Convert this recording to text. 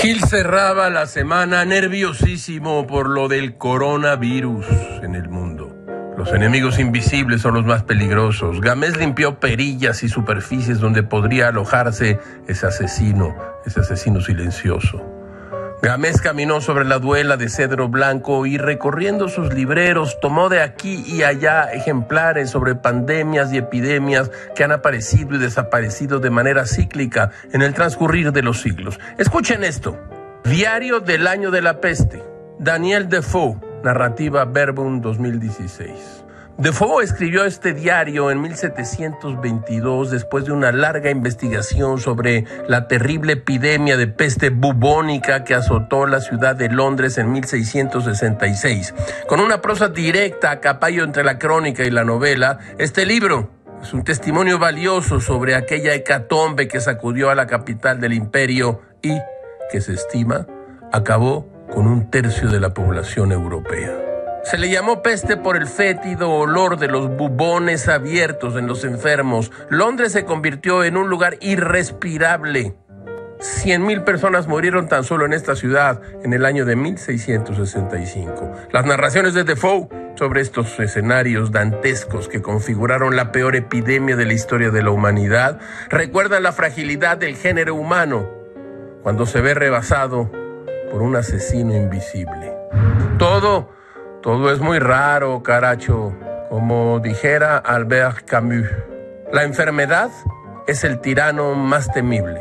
Gil cerraba la semana nerviosísimo por lo del coronavirus en el mundo. Los enemigos invisibles son los más peligrosos. Gamés limpió perillas y superficies donde podría alojarse ese asesino, ese asesino silencioso. Gamés caminó sobre la duela de cedro blanco y recorriendo sus libreros tomó de aquí y allá ejemplares sobre pandemias y epidemias que han aparecido y desaparecido de manera cíclica en el transcurrir de los siglos. Escuchen esto. Diario del año de la peste. Daniel Defoe, narrativa Verbum 2016. Defoe escribió este diario en 1722 después de una larga investigación sobre la terrible epidemia de peste bubónica que azotó la ciudad de Londres en 1666. Con una prosa directa a caballo entre la crónica y la novela, este libro es un testimonio valioso sobre aquella hecatombe que sacudió a la capital del imperio y, que se estima, acabó con un tercio de la población europea. Se le llamó peste por el fétido olor de los bubones abiertos en los enfermos. Londres se convirtió en un lugar irrespirable. Cien mil personas murieron tan solo en esta ciudad en el año de 1665. Las narraciones de Defoe sobre estos escenarios dantescos que configuraron la peor epidemia de la historia de la humanidad recuerdan la fragilidad del género humano cuando se ve rebasado por un asesino invisible. Todo todo es muy raro, caracho, como dijera Albert Camus. La enfermedad es el tirano más temible.